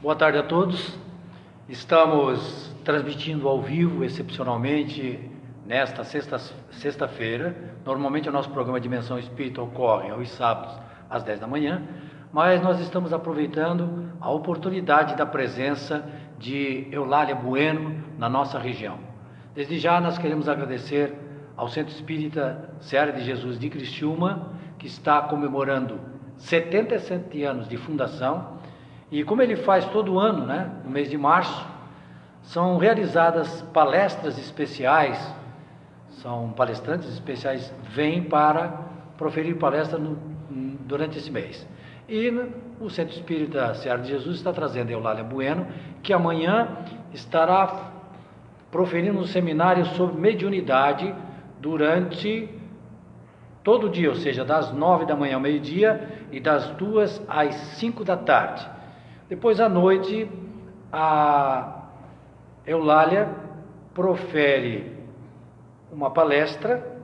Boa tarde a todos. Estamos transmitindo ao vivo, excepcionalmente, nesta sexta-feira. Normalmente o nosso programa Dimensão Espírita ocorre aos sábados às 10 da manhã, mas nós estamos aproveitando a oportunidade da presença de Eulália Bueno na nossa região. Desde já nós queremos agradecer ao Centro Espírita Seara de Jesus de Criciúma, que está comemorando 77 anos de fundação e como ele faz todo ano, né, no mês de março, são realizadas palestras especiais, são palestrantes especiais vêm para proferir palestra no, durante esse mês. E o Centro Espírita Seara de Jesus está trazendo Eulália Bueno, que amanhã estará proferindo um seminário sobre mediunidade durante todo o dia, ou seja, das nove da manhã ao meio-dia e das duas às cinco da tarde. Depois à noite, a Eulália profere uma palestra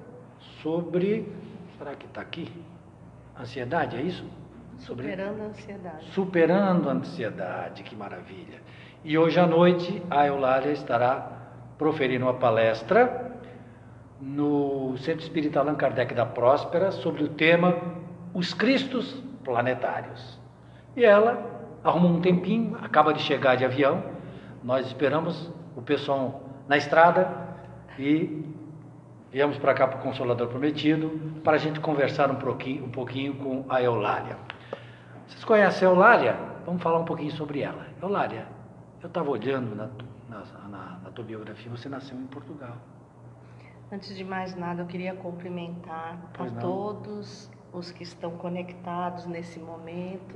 sobre. Será que está aqui? Ansiedade, é isso? Sobre... Superando a ansiedade. Superando a ansiedade, que maravilha. E hoje à noite a Eulália estará proferindo uma palestra no Centro Espírita Allan Kardec da Próspera sobre o tema Os Cristos Planetários. E ela arrumou um tempinho, acaba de chegar de avião, nós esperamos o pessoal na estrada e viemos para cá para o Consolador Prometido para a gente conversar um pouquinho, um pouquinho com a Eulália. Vocês conhecem a Eulália? Vamos falar um pouquinho sobre ela. Eulália, eu estava olhando na, na, na, na tua biografia, você nasceu em Portugal. Antes de mais nada, eu queria cumprimentar pois a não. todos os que estão conectados nesse momento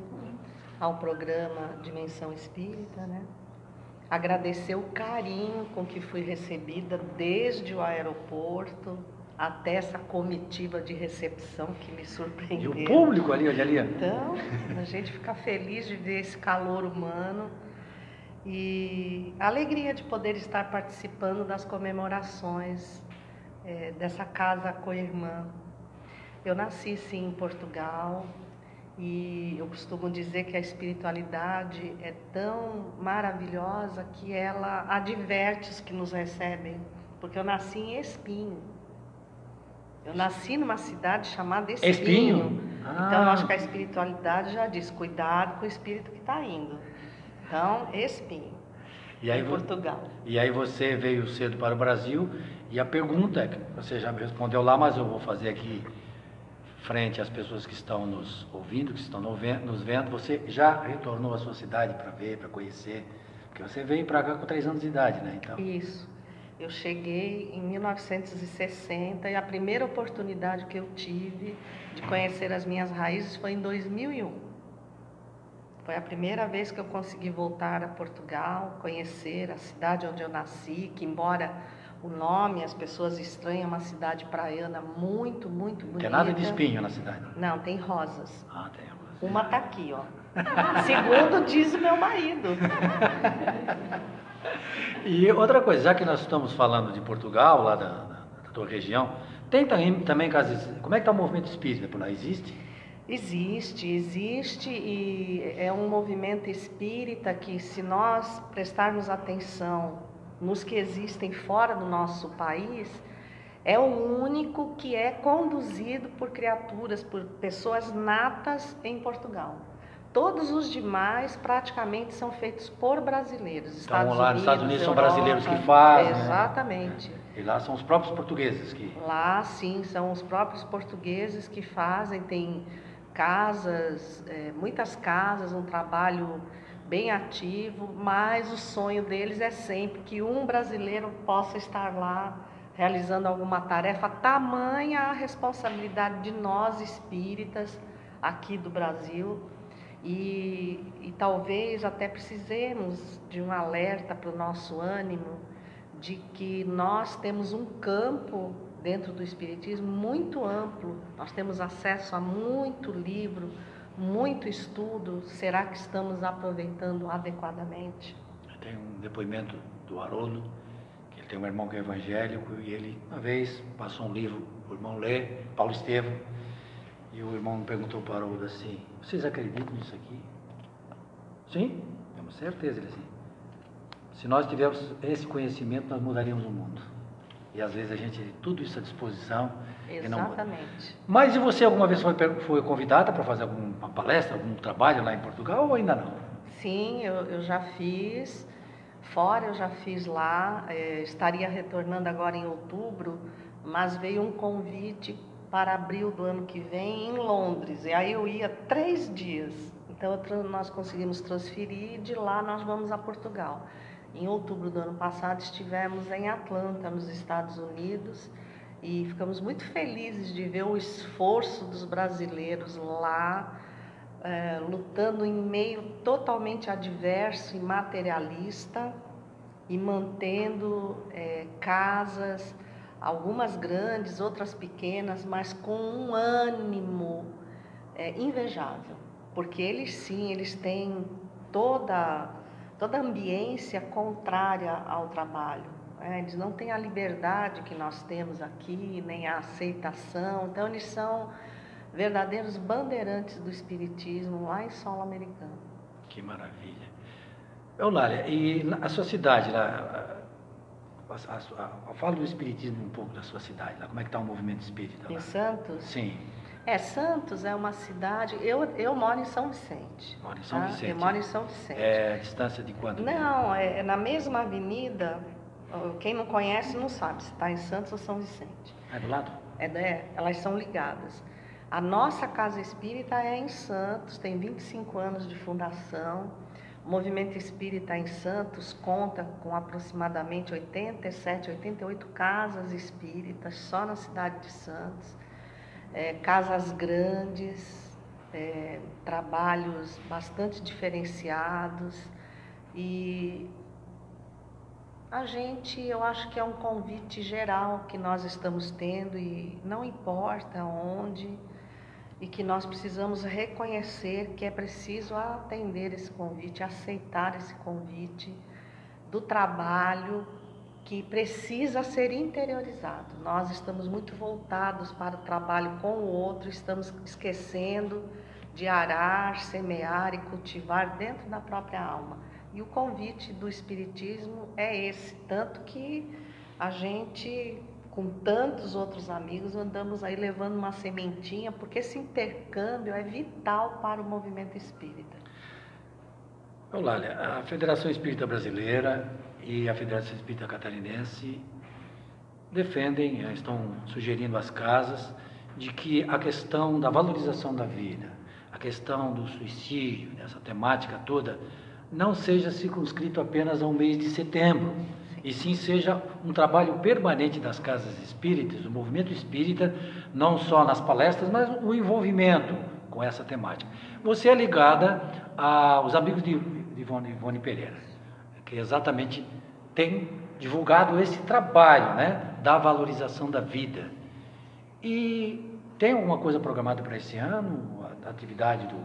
ao programa Dimensão Espírita, né? Agradecer o carinho com que fui recebida desde o aeroporto até essa comitiva de recepção que me surpreendeu. E o público ali, olha ali. Então, a gente fica feliz de ver esse calor humano e a alegria de poder estar participando das comemorações é, dessa casa co-irmã. Eu nasci sim em Portugal, e eu costumo dizer que a espiritualidade é tão maravilhosa que ela adverte os que nos recebem, porque eu nasci em Espinho. Eu nasci numa cidade chamada Espinho. Espinho? Ah. Então, eu acho que a espiritualidade já diz: cuidado com o espírito que está indo. Então, Espinho. E aí, Portugal. E aí você veio cedo para o Brasil e a pergunta é que você já me respondeu lá, mas eu vou fazer aqui frente às pessoas que estão nos ouvindo, que estão nos vendo, você já retornou à sua cidade para ver, para conhecer? Porque você veio para cá com três anos de idade, né? Então... Isso. Eu cheguei em 1960 e a primeira oportunidade que eu tive de conhecer as minhas raízes foi em 2001. Foi a primeira vez que eu consegui voltar a Portugal, conhecer a cidade onde eu nasci, que embora o nome, as pessoas estranham, uma cidade praiana muito, muito bonita. Tem nada de espinho na cidade? Não, tem rosas. Ah, tem rosas. Uma tá aqui, ó. Segundo diz o meu marido. e outra coisa, já que nós estamos falando de Portugal, lá da, da, da tua região, tem também, também como é que está o movimento espírita por lá? Existe? Existe, existe e é um movimento espírita que se nós prestarmos atenção nos que existem fora do nosso país, é o único que é conduzido por criaturas, por pessoas natas em Portugal. Todos os demais praticamente são feitos por brasileiros. Então, Estados lá nos Estados Unidos Europa, são brasileiros que fazem. Né? Exatamente. Né? E lá são os próprios portugueses que. Lá, sim, são os próprios portugueses que fazem. Tem casas, é, muitas casas, um trabalho bem ativo, mas o sonho deles é sempre que um brasileiro possa estar lá realizando alguma tarefa, tamanha a responsabilidade de nós espíritas aqui do Brasil. E, e talvez até precisemos de um alerta para o nosso ânimo de que nós temos um campo dentro do Espiritismo muito amplo, nós temos acesso a muito livro, muito estudo, será que estamos aproveitando adequadamente? Tem um depoimento do Haroldo, que ele tem um irmão que é evangélico, e ele, uma vez, passou um livro, o irmão lê, Paulo Estevam, e o irmão perguntou para o Haroldo assim, vocês acreditam nisso aqui? Sim? Com certeza, assim. Se nós tivéssemos esse conhecimento, nós mudaríamos o mundo. E às vezes a gente tem tudo isso à disposição. Exatamente. Mas e você alguma vez foi, foi convidada para fazer alguma palestra, algum trabalho lá em Portugal ou ainda não? Sim, eu, eu já fiz. Fora eu já fiz lá. É, estaria retornando agora em outubro, mas veio um convite para abril do ano que vem em Londres. E aí eu ia três dias. Então nós conseguimos transferir e de lá nós vamos a Portugal. Em outubro do ano passado estivemos em Atlanta, nos Estados Unidos, e ficamos muito felizes de ver o esforço dos brasileiros lá, é, lutando em meio totalmente adverso e materialista e mantendo é, casas, algumas grandes, outras pequenas, mas com um ânimo é, invejável, porque eles sim, eles têm toda toda a ambiência contrária ao trabalho. Né? Eles não têm a liberdade que nós temos aqui, nem a aceitação. Então, eles são verdadeiros bandeirantes do espiritismo lá em solo americano. Que maravilha. Eulália, e a sua cidade, lá, fala do espiritismo um pouco da sua cidade, lá, como é que está o movimento espírita lá? Em Santos? Sim. É, Santos é uma cidade. Eu, eu moro em São Vicente. Moro em São tá? Vicente. Eu moro em São Vicente. É a distância de quanto? Não, é, é na mesma avenida. Quem não conhece não sabe se está em Santos ou São Vicente. É do lado? É, é, elas são ligadas. A nossa casa espírita é em Santos, tem 25 anos de fundação. O movimento espírita em Santos conta com aproximadamente 87, 88 casas espíritas só na cidade de Santos é, casas grandes, é, trabalhos bastante diferenciados e a gente, eu acho que é um convite geral que nós estamos tendo e não importa onde e que nós precisamos reconhecer que é preciso atender esse convite, aceitar esse convite do trabalho que precisa ser interiorizado. Nós estamos muito voltados para o trabalho com o outro, estamos esquecendo de arar, semear e cultivar dentro da própria alma. E o convite do Espiritismo é esse, tanto que a gente, com tantos outros amigos, andamos aí levando uma sementinha, porque esse intercâmbio é vital para o movimento espírita. Olá, a Federação Espírita Brasileira e a Federação Espírita Catarinense defendem, eh, estão sugerindo às casas de que a questão da valorização da vida, a questão do suicídio, essa temática toda, não seja circunscrito apenas ao mês de setembro, e sim seja um trabalho permanente das casas espíritas, do movimento espírita, não só nas palestras, mas o envolvimento com essa temática. Você é ligada aos amigos de Ivone, Ivone Pereira que exatamente tem divulgado esse trabalho né, da valorização da vida. E tem alguma coisa programada para esse ano, a atividade do,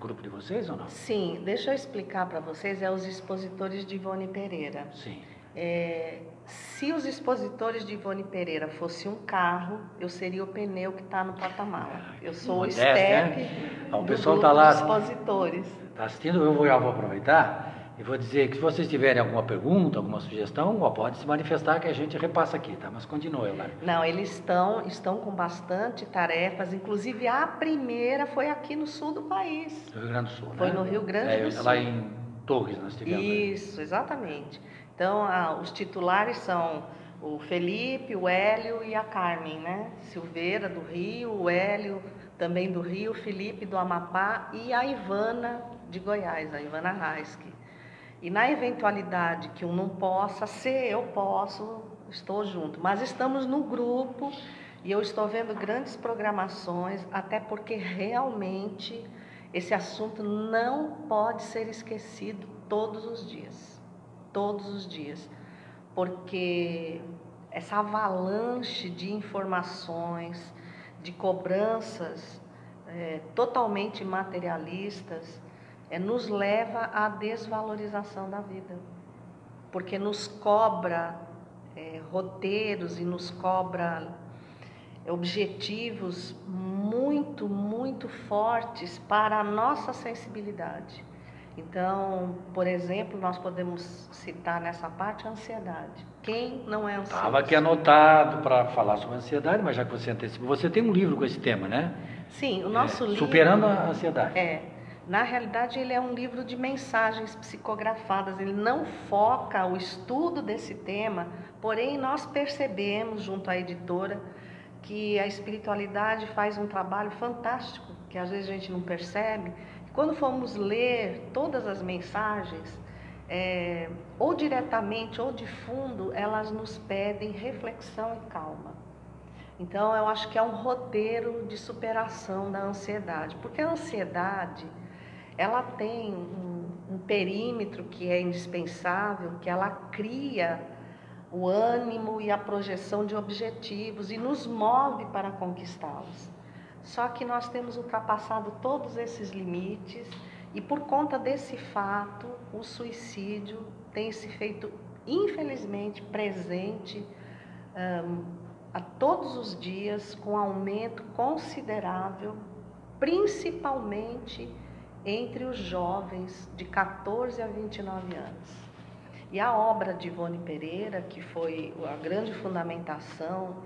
grupo de vocês ou não? Sim, deixa eu explicar para vocês, é os expositores de Ivone Pereira. Sim. É, se os expositores de Ivone Pereira fosse um carro, eu seria o pneu que está no porta-mala. Eu sou o step né? o pessoal está lá. expositores. Está assistindo? Eu vou, já vou aproveitar e vou dizer que se vocês tiverem alguma pergunta, alguma sugestão, pode se manifestar que a gente repassa aqui, tá? Mas continue, lá. Não, eles estão, estão com bastante tarefas, inclusive a primeira foi aqui no sul do país. No Rio Grande do Sul, Foi né? no Rio Grande é, do Sul. Lá em Torres nós tivemos. Isso, exatamente. Então, os titulares são o Felipe, o Hélio e a Carmen, né? Silveira do Rio, o Hélio também do Rio, o Felipe do Amapá e a Ivana de Goiás, a Ivana Raiski. E na eventualidade que um não possa, se eu posso, estou junto. Mas estamos no grupo e eu estou vendo grandes programações, até porque realmente esse assunto não pode ser esquecido todos os dias. Todos os dias. Porque essa avalanche de informações, de cobranças é, totalmente materialistas, é, nos leva à desvalorização da vida, porque nos cobra é, roteiros e nos cobra objetivos muito, muito fortes para a nossa sensibilidade. Então, por exemplo, nós podemos citar nessa parte a ansiedade. Quem não é ansioso? Estava aqui anotado para falar sobre ansiedade, mas já que você antecipou, você tem um livro com esse tema, né? Sim, o nosso é, livro. Superando a ansiedade. É. Na realidade, ele é um livro de mensagens psicografadas. Ele não foca o estudo desse tema, porém, nós percebemos, junto à editora, que a espiritualidade faz um trabalho fantástico, que às vezes a gente não percebe. Quando formos ler todas as mensagens, é, ou diretamente ou de fundo, elas nos pedem reflexão e calma. Então, eu acho que é um roteiro de superação da ansiedade, porque a ansiedade ela tem um, um perímetro que é indispensável, que ela cria o ânimo e a projeção de objetivos e nos move para conquistá-los. Só que nós temos ultrapassado todos esses limites e por conta desse fato, o suicídio tem se feito, infelizmente, presente um, a todos os dias, com aumento considerável, principalmente entre os jovens de 14 a 29 anos. E a obra de Ivone Pereira, que foi a grande fundamentação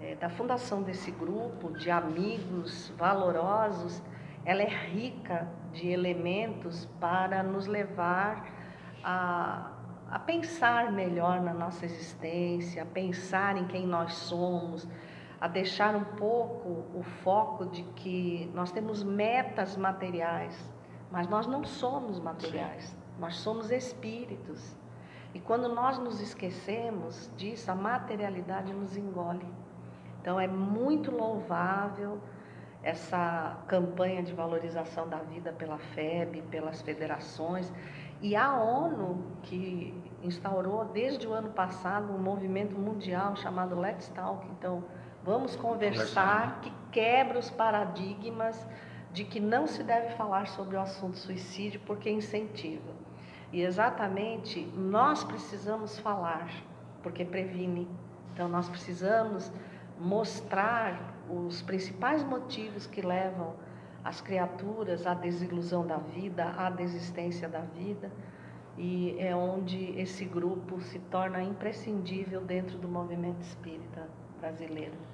é, da fundação desse grupo de amigos valorosos, ela é rica de elementos para nos levar a, a pensar melhor na nossa existência, a pensar em quem nós somos, a deixar um pouco o foco de que nós temos metas materiais, mas nós não somos materiais, Sim. nós somos espíritos. E quando nós nos esquecemos disso, a materialidade nos engole. Então é muito louvável essa campanha de valorização da vida pela FEB, pelas federações e a ONU que instaurou desde o ano passado um movimento mundial chamado Let's Talk. Então, vamos conversar que quebra os paradigmas de que não se deve falar sobre o assunto suicídio porque incentiva. E exatamente nós precisamos falar porque previne. Então, nós precisamos mostrar os principais motivos que levam as criaturas à desilusão da vida, à desistência da vida, e é onde esse grupo se torna imprescindível dentro do movimento espírita brasileiro.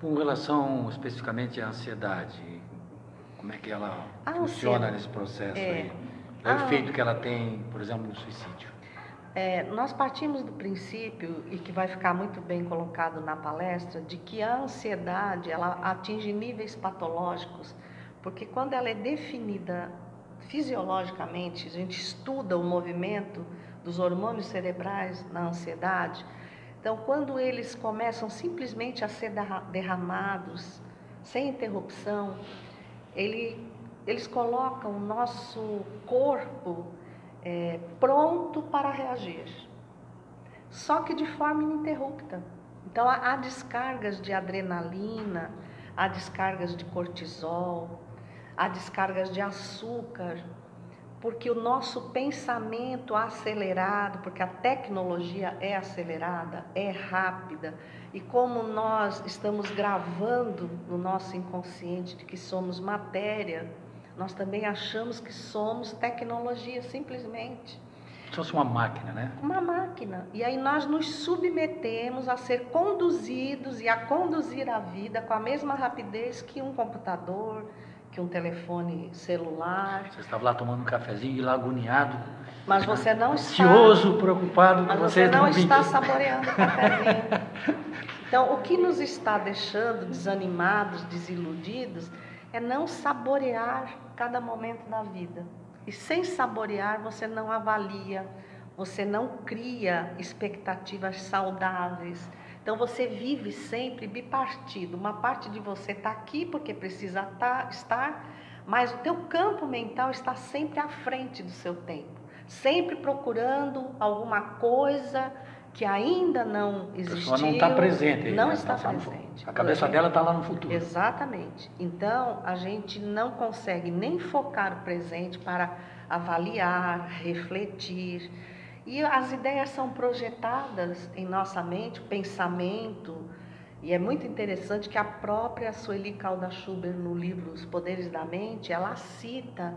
Com relação especificamente à ansiedade, como é que ela a funciona nesse processo é, aí? O efeito que ela tem, por exemplo, no suicídio? É, nós partimos do princípio, e que vai ficar muito bem colocado na palestra, de que a ansiedade ela atinge níveis patológicos, porque quando ela é definida fisiologicamente, a gente estuda o movimento dos hormônios cerebrais na ansiedade, então quando eles começam simplesmente a ser derramados sem interrupção, ele, eles colocam o nosso corpo é, pronto para reagir, só que de forma ininterrupta. Então, há, há descargas de adrenalina, há descargas de cortisol, há descargas de açúcar, porque o nosso pensamento acelerado, porque a tecnologia é acelerada, é rápida, e como nós estamos gravando no nosso inconsciente de que somos matéria, nós também achamos que somos tecnologia, simplesmente. Se fosse uma máquina, né? Uma máquina. E aí nós nos submetemos a ser conduzidos e a conduzir a vida com a mesma rapidez que um computador, que um telefone celular. Você estava lá tomando um cafezinho e lá agoniado. Mas você não está. Ansioso, preocupado mas com você. Mas você não está saboreando o cafezinho. Então, o que nos está deixando desanimados, desiludidos, é não saborear cada momento da vida. E sem saborear, você não avalia, você não cria expectativas saudáveis. Então você vive sempre bipartido. Uma parte de você está aqui porque precisa tá, estar, mas o teu campo mental está sempre à frente do seu tempo, sempre procurando alguma coisa que ainda não existiu. A pessoa não está presente. Não né? está tá presente. A cabeça dela está lá no futuro. Exatamente. Então, a gente não consegue nem focar o presente para avaliar, refletir. E as ideias são projetadas em nossa mente, pensamento. E é muito interessante que a própria Sueli Calda Schubert, no livro Os Poderes da Mente, ela cita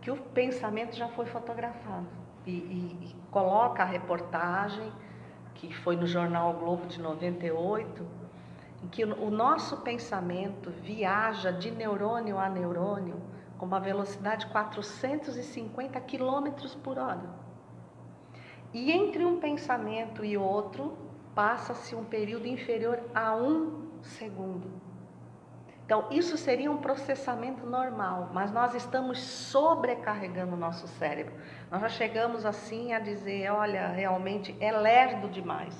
que o pensamento já foi fotografado. E, e, e coloca a reportagem, que foi no jornal o Globo de 98, em que o nosso pensamento viaja de neurônio a neurônio com uma velocidade de 450 quilômetros por hora. E entre um pensamento e outro, passa-se um período inferior a um segundo. Então, isso seria um processamento normal, mas nós estamos sobrecarregando o nosso cérebro. Nós já chegamos assim a dizer: olha, realmente é lerdo demais.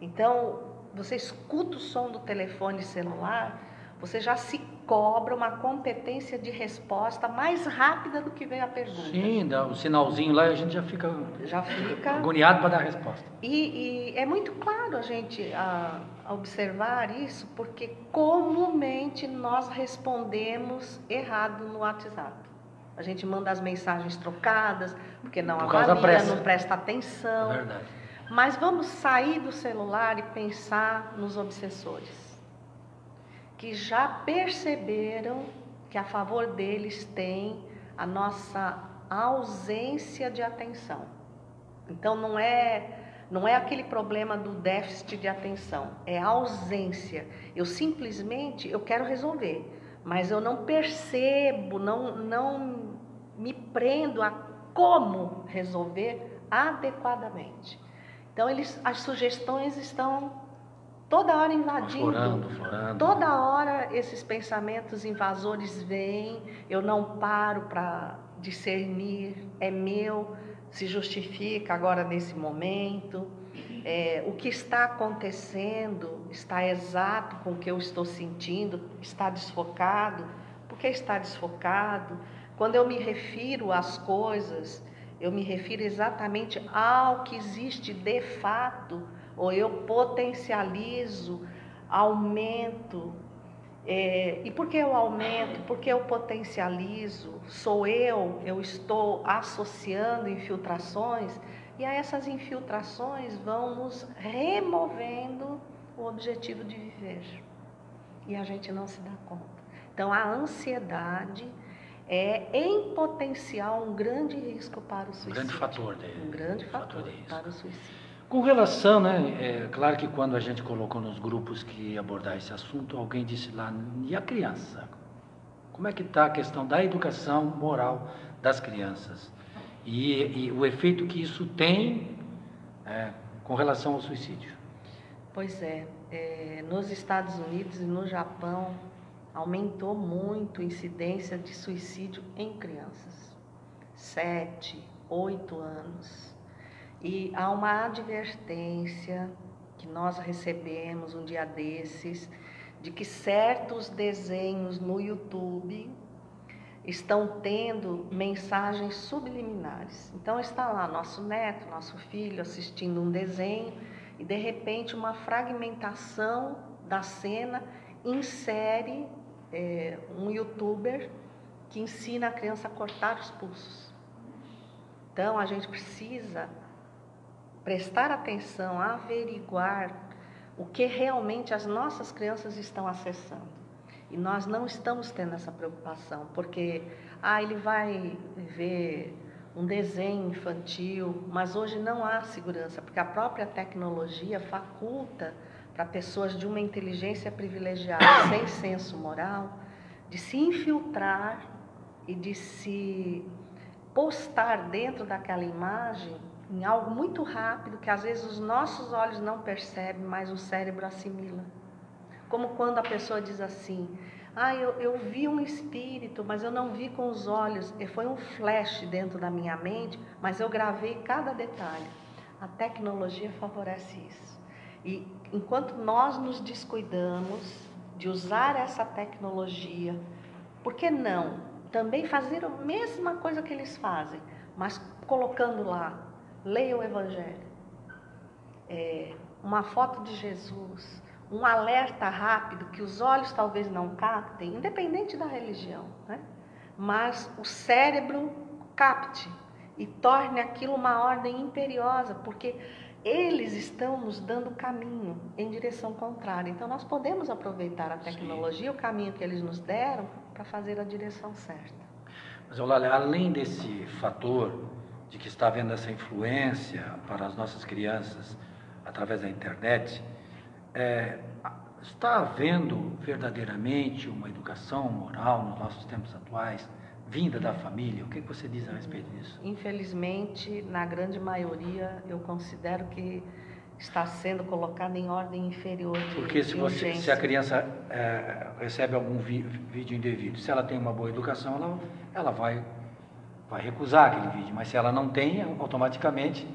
Então, você escuta o som do telefone celular, você já se cobra uma competência de resposta mais rápida do que veio a pergunta. Sim, dá um sinalzinho lá e a gente já fica, já fica agoniado para dar a resposta. E, e, é muito claro a gente a, a observar isso, porque comumente nós respondemos errado no WhatsApp. A gente manda as mensagens trocadas, porque não Por avalia, não presta atenção. É verdade. Mas vamos sair do celular e pensar nos obsessores que já perceberam que a favor deles tem a nossa ausência de atenção. Então não é não é aquele problema do déficit de atenção, é ausência. Eu simplesmente eu quero resolver, mas eu não percebo, não não me prendo a como resolver adequadamente. Então eles as sugestões estão toda hora invadindo. Toda hora esses pensamentos invasores vêm, eu não paro para discernir, é meu, se justifica agora nesse momento. É, o que está acontecendo está exato com o que eu estou sentindo, está desfocado. Por que está desfocado? Quando eu me refiro às coisas, eu me refiro exatamente ao que existe de fato ou eu potencializo, aumento. É, e por que eu aumento? Porque eu potencializo? Sou eu, eu estou associando infiltrações, e a essas infiltrações vão nos removendo o objetivo de viver. E a gente não se dá conta. Então, a ansiedade é, em potencial, um grande risco para o suicídio. Um grande fator dele. Um grande fator, fator para o suicídio. Com relação, né, é claro que quando a gente colocou nos grupos que ia abordar esse assunto, alguém disse lá, e a criança? Como é que está a questão da educação moral das crianças? E, e o efeito que isso tem é, com relação ao suicídio? Pois é, é, nos Estados Unidos e no Japão aumentou muito a incidência de suicídio em crianças. Sete, oito anos. E há uma advertência que nós recebemos um dia desses de que certos desenhos no YouTube estão tendo mensagens subliminares. Então está lá nosso neto, nosso filho assistindo um desenho e de repente uma fragmentação da cena insere é, um youtuber que ensina a criança a cortar os pulsos. Então a gente precisa prestar atenção, averiguar o que realmente as nossas crianças estão acessando. E nós não estamos tendo essa preocupação, porque ah, ele vai ver um desenho infantil, mas hoje não há segurança, porque a própria tecnologia faculta para pessoas de uma inteligência privilegiada, sem senso moral, de se infiltrar e de se postar dentro daquela imagem em algo muito rápido que às vezes os nossos olhos não percebem, mas o cérebro assimila. Como quando a pessoa diz assim: Ah, eu, eu vi um espírito, mas eu não vi com os olhos, e foi um flash dentro da minha mente, mas eu gravei cada detalhe. A tecnologia favorece isso. E enquanto nós nos descuidamos de usar essa tecnologia, por que não também fazer a mesma coisa que eles fazem, mas colocando lá leia o Evangelho. É, uma foto de Jesus, um alerta rápido que os olhos talvez não captem, independente da religião, né? mas o cérebro capte e torne aquilo uma ordem imperiosa, porque eles estão nos dando caminho em direção contrária. Então nós podemos aproveitar a tecnologia, Sim. o caminho que eles nos deram, para fazer a direção certa. Mas, olha, além desse fator de que está havendo essa influência para as nossas crianças através da internet, é, está havendo verdadeiramente uma educação moral nos nossos tempos atuais, vinda da família? O que você diz a respeito disso? Infelizmente, na grande maioria, eu considero que está sendo colocada em ordem inferior de Porque se, você, se a criança é, recebe algum vi, vídeo indevido, se ela tem uma boa educação, ela, ela vai, vai recusar aquele vídeo. Mas se ela não tem, automaticamente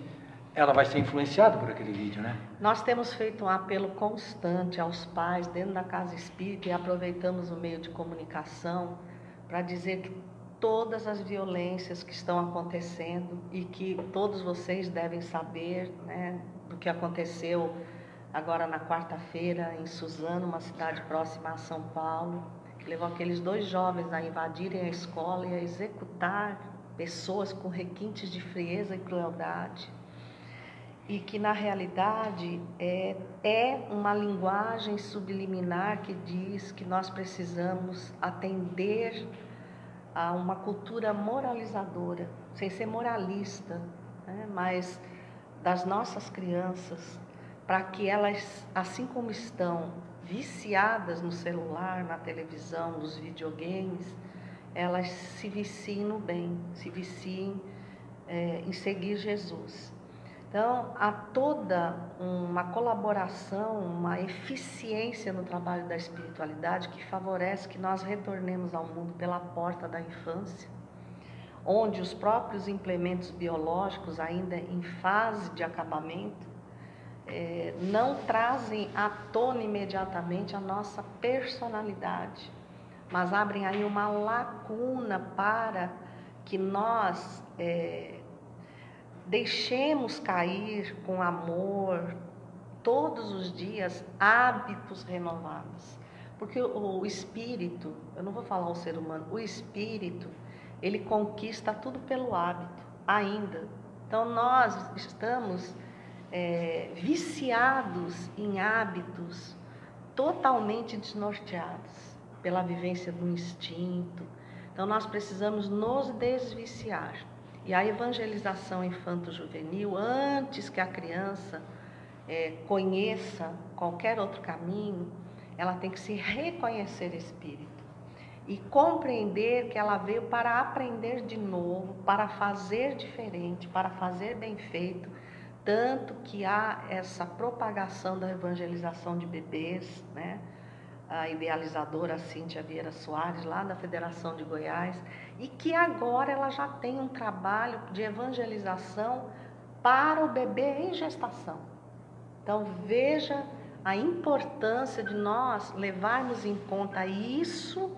ela vai ser influenciada por aquele vídeo, né? Nós temos feito um apelo constante aos pais dentro da casa espírita e aproveitamos o meio de comunicação para dizer que todas as violências que estão acontecendo e que todos vocês devem saber, né, do que aconteceu agora na quarta-feira em Suzano, uma cidade próxima a São Paulo, que levou aqueles dois jovens a invadirem a escola e a executar pessoas com requintes de frieza e crueldade e que na realidade é, é uma linguagem subliminar que diz que nós precisamos atender a uma cultura moralizadora, sem ser moralista, né? mas das nossas crianças, para que elas, assim como estão viciadas no celular, na televisão, nos videogames, elas se viciem no bem, se viciem é, em seguir Jesus. Então, há toda uma colaboração, uma eficiência no trabalho da espiritualidade que favorece que nós retornemos ao mundo pela porta da infância, onde os próprios implementos biológicos, ainda em fase de acabamento, é, não trazem à tona imediatamente a nossa personalidade, mas abrem aí uma lacuna para que nós. É, Deixemos cair com amor todos os dias hábitos renovados. Porque o, espírito, eu não vou falar o ser humano, o espírito, ele conquista tudo pelo hábito, ainda. Então nós estamos é, viciados em hábitos totalmente desnorteados pela vivência do instinto. Então nós precisamos nos desviciar. E a evangelização infanto-juvenil, antes que a criança é, conheça qualquer outro caminho, ela tem que se reconhecer espírito e compreender que ela veio para aprender de novo, para fazer diferente, para fazer bem feito, tanto que há essa propagação da evangelização de bebês, né? A idealizadora Cíntia Vieira Soares, lá da Federação de Goiás, e que agora ela já tem um trabalho de evangelização para o bebê em gestação. Então veja a importância de nós levarmos em conta isso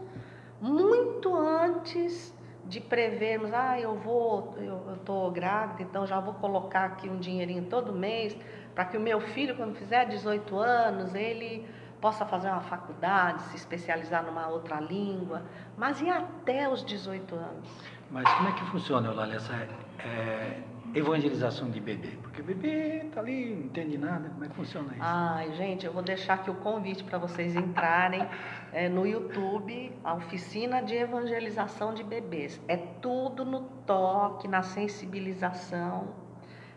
muito antes de prevermos, ah, eu vou, eu estou grávida, então já vou colocar aqui um dinheirinho todo mês para que o meu filho, quando fizer 18 anos, ele possa fazer uma faculdade, se especializar numa outra língua, mas e até os 18 anos? Mas como é que funciona, Eulália, essa é, evangelização de bebê? Porque bebê está ali, não entende nada, como é que funciona isso? Ai, gente, eu vou deixar aqui o convite para vocês entrarem é, no YouTube, a oficina de evangelização de bebês. É tudo no toque, na sensibilização,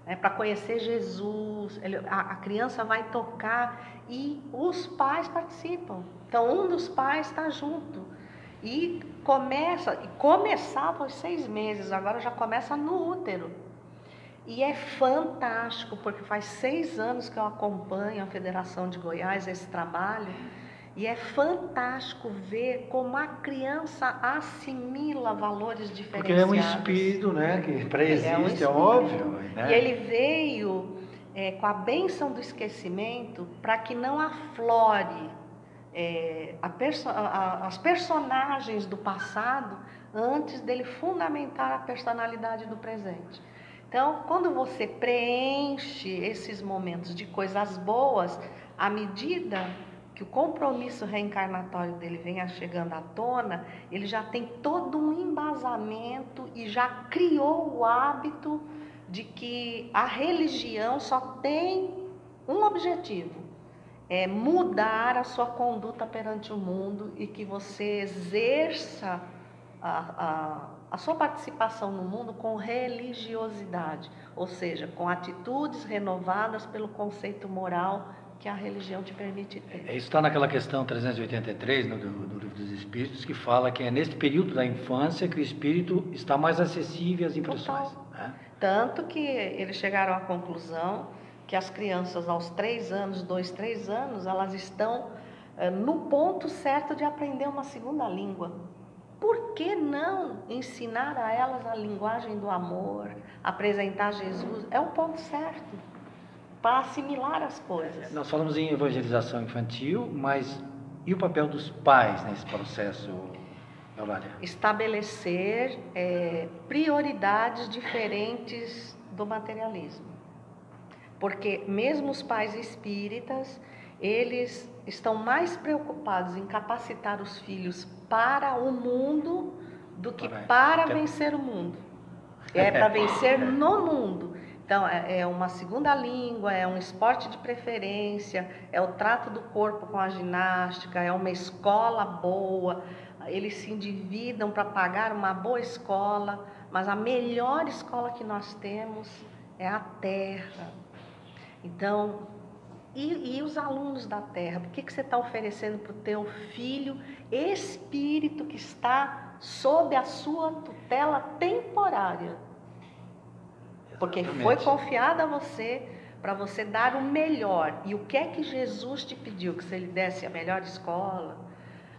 é, para conhecer Jesus. Ele, a, a, criança vai tocar e os pais participam. Então, um dos pais está junto. E começa, e começava aos seis meses, agora já começa no útero. E é fantástico, porque faz seis anos que eu acompanho a Federação de Goiás, esse trabalho. E é fantástico ver como a criança assimila valores diferenciados. Porque é um espírito, né, que pré-existe, é, um é, óbvio. Né? E ele veio é, com a bênção do esquecimento para que não aflore é, perso a, as personagens do passado antes dele fundamentar a personalidade do presente. Então, quando você preenche esses momentos de coisas boas, à medida que o compromisso reencarnatório dele venha chegando à tona, ele já tem todo um embasamento e já criou o hábito de que a religião só tem um objetivo: é mudar a sua conduta perante o mundo e que você exerça a, a, a sua participação no mundo com religiosidade, ou seja, com atitudes renovadas pelo conceito moral que a religião te permite ter. É, isso está naquela questão 383 no, no Livro dos Espíritos, que fala que é nesse período da infância que o espírito está mais acessível às impressões. Né? Tanto que eles chegaram à conclusão que as crianças aos três anos, dois, três anos, elas estão é, no ponto certo de aprender uma segunda língua. Por que não ensinar a elas a linguagem do amor, apresentar Jesus? É o ponto certo para assimilar as coisas. Nós falamos em evangelização infantil, mas e o papel dos pais nesse processo, Eulália? Estabelecer é, prioridades diferentes do materialismo. Porque mesmo os pais espíritas, eles estão mais preocupados em capacitar os filhos para o mundo do que para vencer o mundo. É para vencer no mundo. Então, é, é uma segunda língua, é um esporte de preferência, é o trato do corpo com a ginástica, é uma escola boa. Eles se endividam para pagar uma boa escola, mas a melhor escola que nós temos é a terra. Então, e, e, os alunos da terra? O que, que você está oferecendo para o teu filho espírito que está sob a sua tutela temporária? Porque foi confiada a você para você dar o melhor. E o que é que Jesus te pediu? Que você lhe desse a melhor escola,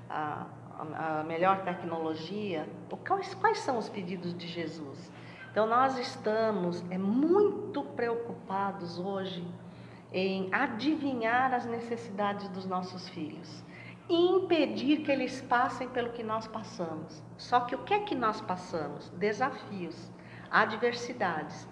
a, a, melhor tecnologia? Quais, quais são os pedidos de Jesus? Então nós estamos é, muito preocupados hoje em adivinhar as necessidades dos nossos filhos impedir que eles passem pelo que nós passamos. Só que o que é que nós passamos? Desafios, adversidades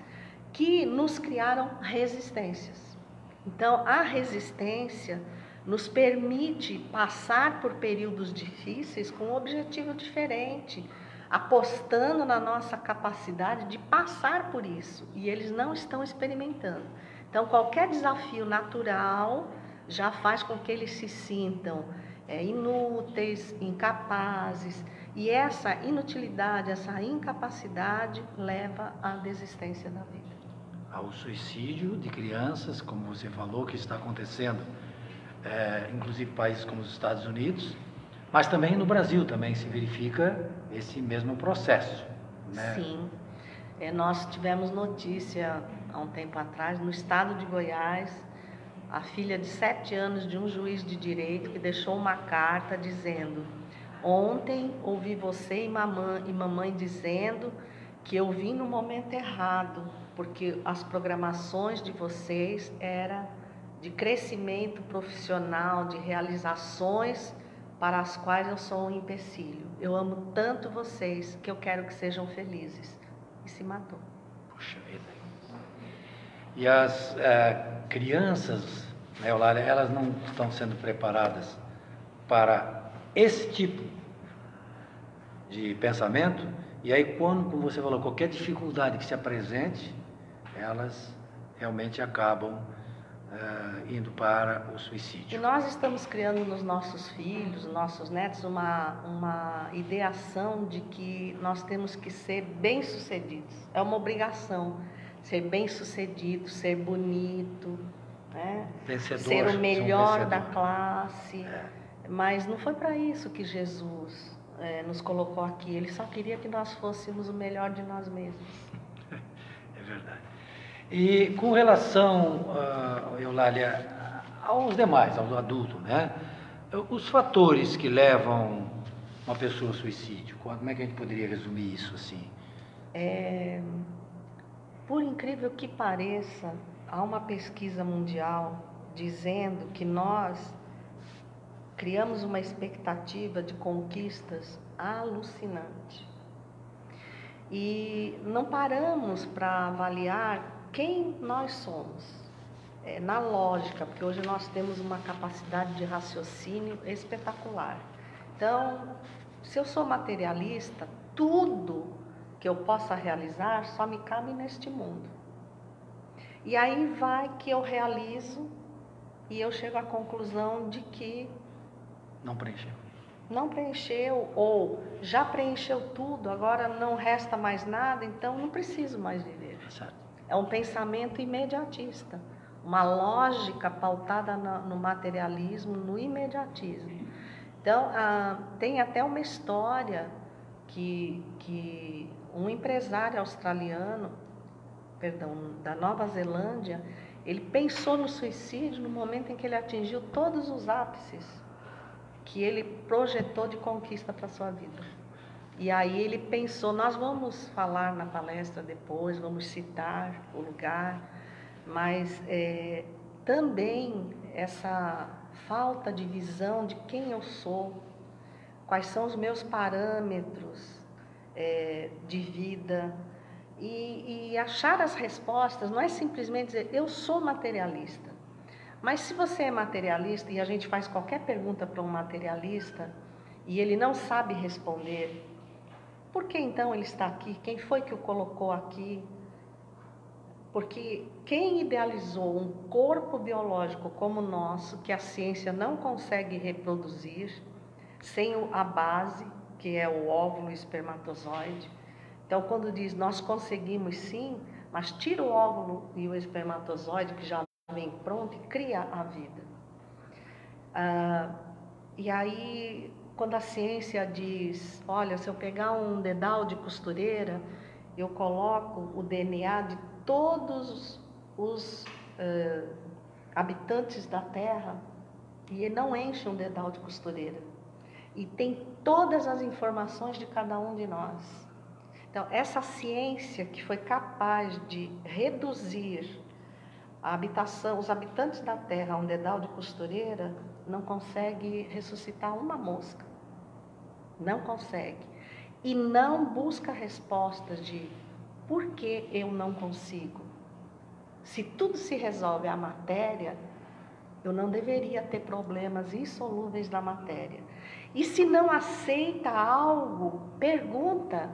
que nos criaram resistências. Então, a resistência nos permite passar por períodos difíceis com um objetivo diferente, apostando na nossa capacidade de passar por isso, e eles não estão experimentando. Então, qualquer desafio natural já faz com que eles se sintam é, inúteis, incapazes, e essa inutilidade, essa incapacidade leva à desistência da vida. Ao suicídio de crianças, como você falou, que está acontecendo, é, inclusive países como os Estados Unidos, mas também no Brasil também se verifica esse mesmo processo. Né? Sim. É, nós tivemos notícia há um tempo atrás, no estado de Goiás, a filha de sete anos de um juiz de direito que deixou uma carta dizendo: Ontem ouvi você e mamãe, e mamãe dizendo que eu vim no momento errado, porque as programações de vocês era de crescimento profissional, de realizações para as quais eu sou um empecilho. Eu amo tanto vocês que eu quero que sejam felizes. E se matou. Puxa vida. E as é, crianças, né, Eulália, elas não estão sendo preparadas para esse tipo de pensamento. E aí, quando, como você falou, qualquer dificuldade que se apresente, elas realmente acabam uh, indo para o suicídio. E nós estamos criando nos nossos filhos, nossos netos, uma, uma ideação de que nós temos que ser bem-sucedidos. É uma obrigação ser bem-sucedido, ser bonito, né? Vencedor, ser o melhor da classe. É. Mas não foi para isso que Jesus é, nos colocou aqui. Ele só queria que nós fôssemos o melhor de nós mesmos. E com relação, uh, Eulália, aos demais, aos adultos, né? Os fatores que levam uma pessoa ao suicídio, como é que a gente poderia resumir isso assim? É, por incrível que pareça, há uma pesquisa mundial dizendo que nós criamos uma expectativa de conquistas alucinante. E não paramos para avaliar quem nós somos. É, na lógica, porque hoje nós temos uma capacidade de raciocínio espetacular. Então, se eu sou materialista, tudo que eu possa realizar só me cabe neste mundo. E aí vai que eu realizo e eu chego à conclusão de que não preencheu. não preencheu ou já preencheu tudo, agora não resta mais nada, então não preciso mais viver. Certo. É um pensamento imediatista, uma lógica pautada no materialismo, no imediatismo. Então, ah, tem até uma história que, que um empresário australiano, perdão, da Nova Zelândia, ele pensou no suicídio no momento em que ele atingiu todos os ápices que ele projetou de conquista para sua vida. E aí ele pensou, nós vamos falar na palestra depois, vamos citar o lugar, mas é, também essa falta de visão de quem eu sou, quais são os meus parâmetros é, de vida e, e achar as respostas não é simplesmente dizer eu sou materialista. Mas se você é materialista e a gente faz qualquer pergunta para um materialista e ele não sabe responder, por que então ele está aqui? Quem foi que o colocou aqui? Porque quem idealizou um corpo biológico como o nosso, que a ciência não consegue reproduzir, sem a base, que é o óvulo e espermatozoide. Então, quando diz nós conseguimos sim, mas tira o óvulo e o espermatozoide, que já vem pronto, e cria a vida. Ah, e aí quando a ciência diz, olha, se eu pegar um dedal de costureira, eu coloco o DNA de todos os uh, habitantes da Terra e ele não enche um dedal de costureira. E tem todas as informações de cada um de nós. Então, essa ciência que foi capaz de reduzir a habitação, os habitantes da Terra a um dedal de costureira, não consegue ressuscitar uma mosca. Não consegue. E não busca respostas de por que eu não consigo. Se tudo se resolve à matéria, eu não deveria ter problemas insolúveis na matéria. E se não aceita algo, pergunta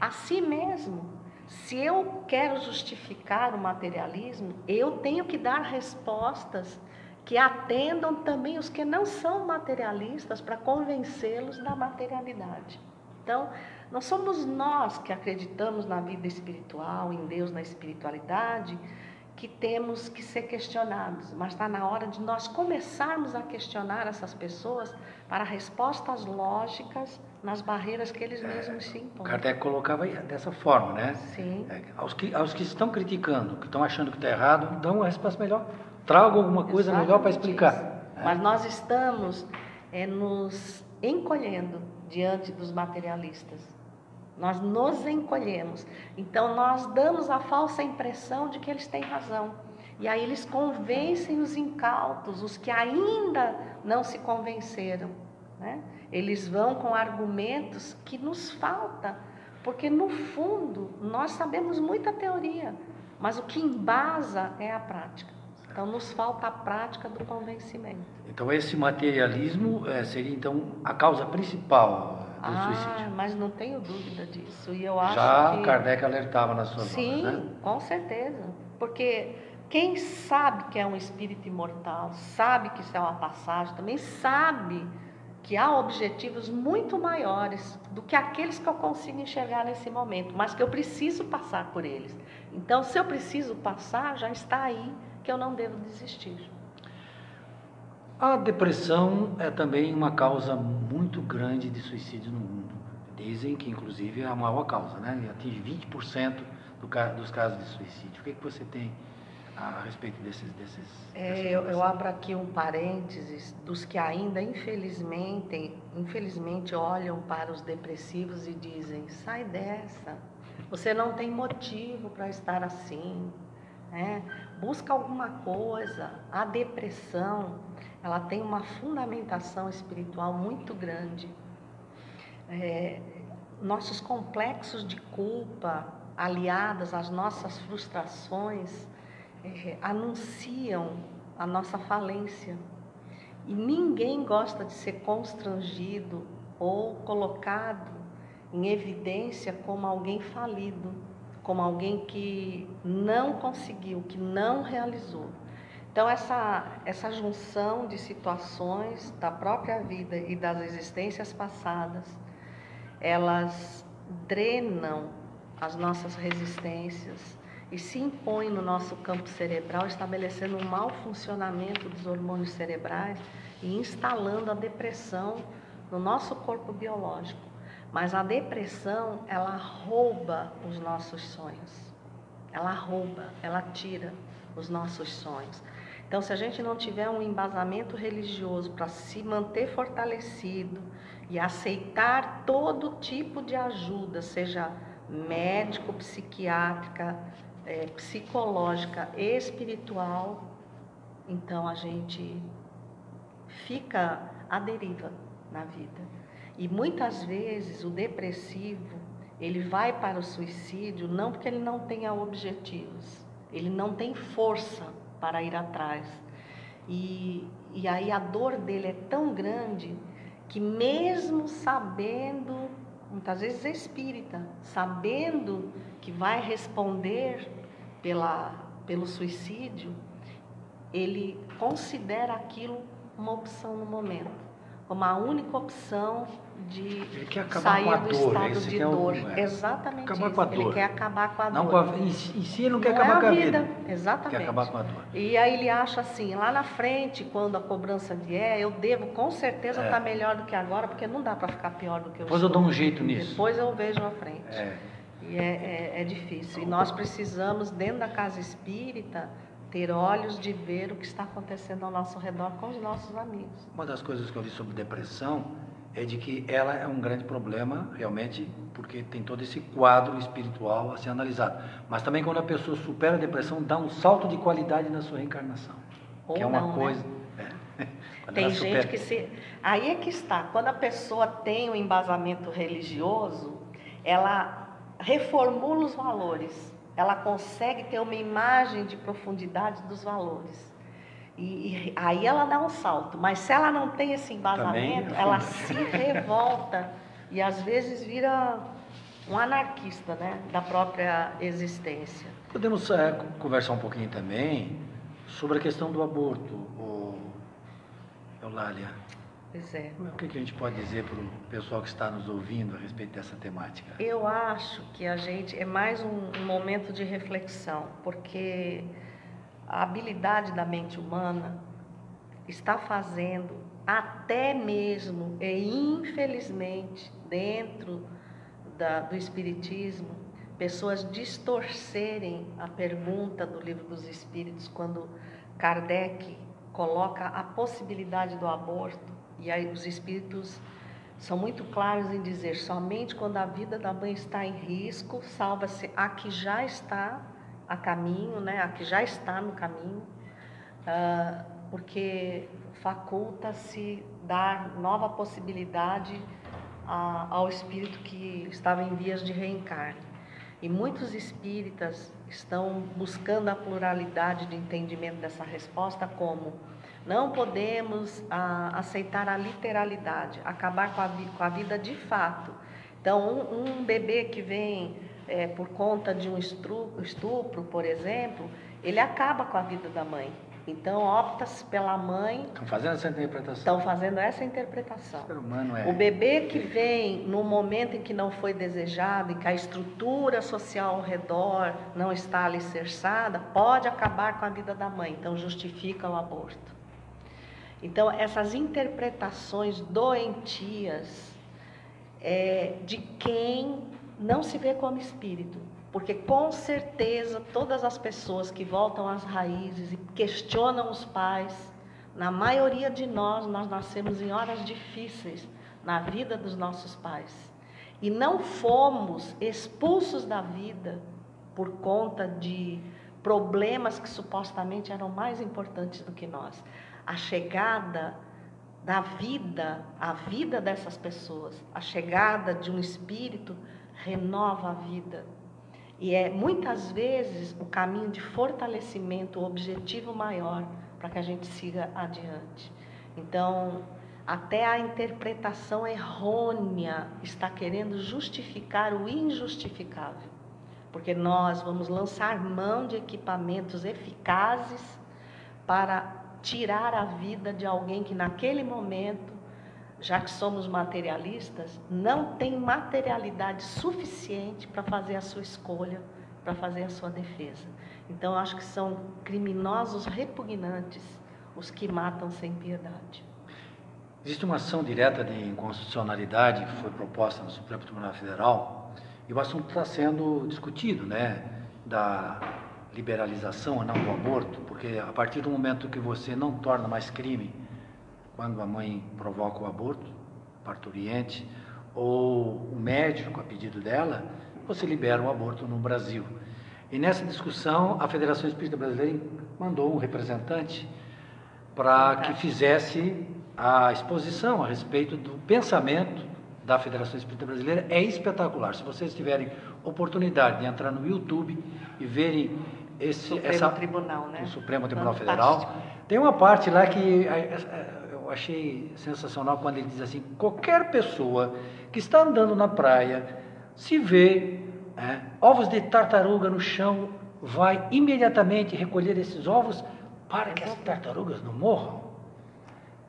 a si mesmo. Se eu quero justificar o materialismo, eu tenho que dar respostas que atendam também os que não são materialistas para convencê-los da materialidade. Então, não somos nós que acreditamos na vida espiritual, em Deus, na espiritualidade, que temos que ser questionados, mas está na hora de nós começarmos a questionar essas pessoas para respostas lógicas nas barreiras que eles mesmos se impõem. Kardec colocava dessa forma, né? Sim. É, aos que, aos que estão criticando, que estão achando que está errado, dão uma resposta melhor traga alguma coisa Exatamente melhor para explicar. Isso. Mas nós estamos é, nos encolhendo diante dos materialistas. Nós nos encolhemos. Então nós damos a falsa impressão de que eles têm razão. E aí eles convencem os incautos, os que ainda não se convenceram. Né? Eles vão com argumentos que nos falta, porque no fundo nós sabemos muita teoria, mas o que embasa é a prática. Então nos falta a prática do convencimento. Então esse materialismo é, seria então a causa principal do ah, suicídio. Mas não tenho dúvida disso. E eu acho Já que... Kardec alertava na sua Sim, né? com certeza. Porque quem sabe que é um espírito imortal, sabe que isso é uma passagem, também sabe que há objetivos muito maiores do que aqueles que eu consigo enxergar nesse momento, mas que eu preciso passar por eles. Então, se eu preciso passar, já está aí que eu não devo desistir. A depressão é também uma causa muito grande de suicídio no mundo. Dizem que, inclusive, é a maior causa, né? Atinge 20% do, dos casos de suicídio. O que, é que você tem a respeito desses. desses é, eu, eu, abro aqui um parênteses dos que ainda, infelizmente, infelizmente, olham para os depressivos e dizem: sai dessa, você não tem motivo para estar assim. Né? busca alguma coisa. A depressão, ela tem uma fundamentação espiritual muito grande. É, nossos complexos de culpa, aliadas às nossas frustrações, é, anunciam a nossa falência. E ninguém gosta de ser constrangido ou colocado em evidência como alguém falido como alguém que não conseguiu, que não realizou. Então, essa, essa junção de situações da própria vida e das existências passadas, elas drenam as nossas resistências e se impõem no nosso campo cerebral, estabelecendo um mau funcionamento dos hormônios cerebrais e instalando a depressão no nosso corpo biológico. Mas a depressão, ela rouba os nossos sonhos. Ela rouba, ela tira os nossos sonhos. Então, se a gente não tiver um embasamento religioso para se manter fortalecido e aceitar todo tipo de ajuda, seja médico, psiquiátrica, é, psicológica, espiritual, então a gente fica à deriva na vida. E muitas vezes o depressivo, ele vai para o suicídio não porque ele não tenha objetivos, ele não tem força para ir atrás. E, e aí a dor dele é tão grande que mesmo sabendo, muitas vezes é espírita, sabendo que vai responder pela, pelo suicídio, ele considera aquilo uma opção no momento, como a única opção de sair do dor, estado de dor. É. Exatamente acabar isso. Com a dor. Ele quer acabar com a não dor. Com a, em, si ele não quer não acabar é com a vida. vida. Exatamente. Quer acabar com a dor. E aí ele acha assim, lá na frente, quando a cobrança vier, eu devo com certeza É. estar melhor do que agora, porque não dá para ficar pior do que eu Depois eu estou. dou um jeito nisso. Depois eu vejo à frente. É. E é, é, é difícil. E nós precisamos, dentro da casa espírita, ter olhos de ver o que está acontecendo ao nosso redor com os nossos amigos. Uma das coisas que eu vi sobre depressão é de que ela é um grande problema, realmente, porque tem todo esse quadro espiritual a ser analisado. Mas também quando a pessoa supera a depressão, dá um salto de qualidade na sua reencarnação. Ou que é uma não, né? coisa. é. Quando Tem ela gente supera- que se. Aí é que está. Quando a pessoa tem um embasamento religioso, ela reformula os valores. Ela consegue ter uma imagem de profundidade dos valores. E, e aí ela dá um salto. Mas se ela não tem esse embasamento, Também ela se revolta e às vezes vira um anarquista né, da própria existência. Podemos é, co- conversar um pouquinho também sobre a questão do aborto, ô, Eulália. Pois é. O que, que a gente pode dizer para o pessoal que está nos ouvindo a respeito dessa temática? Eu acho que a gente é mais um, um momento de reflexão, porque a habilidade da mente humana está fazendo até mesmo e infelizmente dentro da- do espiritismo pessoas distorcerem a pergunta do livro dos espíritos quando Kardec coloca a possibilidade do aborto. E aí os espíritos são muito claros em dizer somente quando a vida da mãe está em risco, salva-se a que já está a caminho, né? a que já está no caminho, ah, porque faculta-se dar nova possibilidade a- ao espírito que estava em vias de reencarne. E muitos espíritas estão buscando a pluralidade de entendimento dessa resposta como não podemos ah, aceitar a literalidade, acabar com a, com a vida de fato. Então, um, um bebê que vem eh, por conta de um estru- estupro, por exemplo, ele acaba com a vida da mãe. Então, opta-se pela mãe, Estão fazendo essa interpretação. estão fazendo essa interpretação. o ser humano é. O bebê que vem no momento em que não foi desejado, em que a estrutura social ao redor não está alicerçada, pode acabar com a vida da mãe, então justifica o aborto. Então, essas interpretações doentias é, de quem não se vê como espírito, porque com certeza todas as pessoas que voltam às raízes e questionam os pais, na maioria de nós, nós nascemos em horas difíceis na vida dos nossos pais e não fomos expulsos da vida por conta de problemas que supostamente eram mais importantes do que nós. A chegada da vida, a vida dessas pessoas, a chegada de um espírito renova a vida. E é muitas vezes o caminho de fortalecimento, o objetivo maior para que a gente siga adiante. Então, até a interpretação errônea está querendo justificar o injustificável. Porque nós vamos lançar mão de equipamentos eficazes para tirar a vida de alguém que naquele momento, já que somos materialistas, não tem materialidade suficiente para fazer a sua escolha, para fazer a sua defesa. Então, acho que são criminosos repugnantes os que matam sem piedade. Existe uma ação direta de inconstitucionalidade que foi proposta no Supremo Tribunal Federal e o assunto está sendo discutido, né? Da liberalização ou não do aborto, porque a partir do momento que você não torna mais crime quando a mãe provoca o aborto, parturiente, ou o médico, a pedido dela, você libera o aborto no Brasil. E nessa discussão, a Federação Espírita Brasileira mandou um representante para que fizesse a exposição a respeito do pensamento da Federação Espírita Brasileira é espetacular. Se vocês tiverem oportunidade de entrar no YouTube e verem esse Supremo essa Tribunal, né? o Supremo Tribunal Fantástico. Federal, tem uma parte lá que eu achei sensacional quando ele diz assim: qualquer pessoa que está andando na praia se vê é, ovos de tartaruga no chão, vai imediatamente recolher esses ovos para que as tartarugas não morram.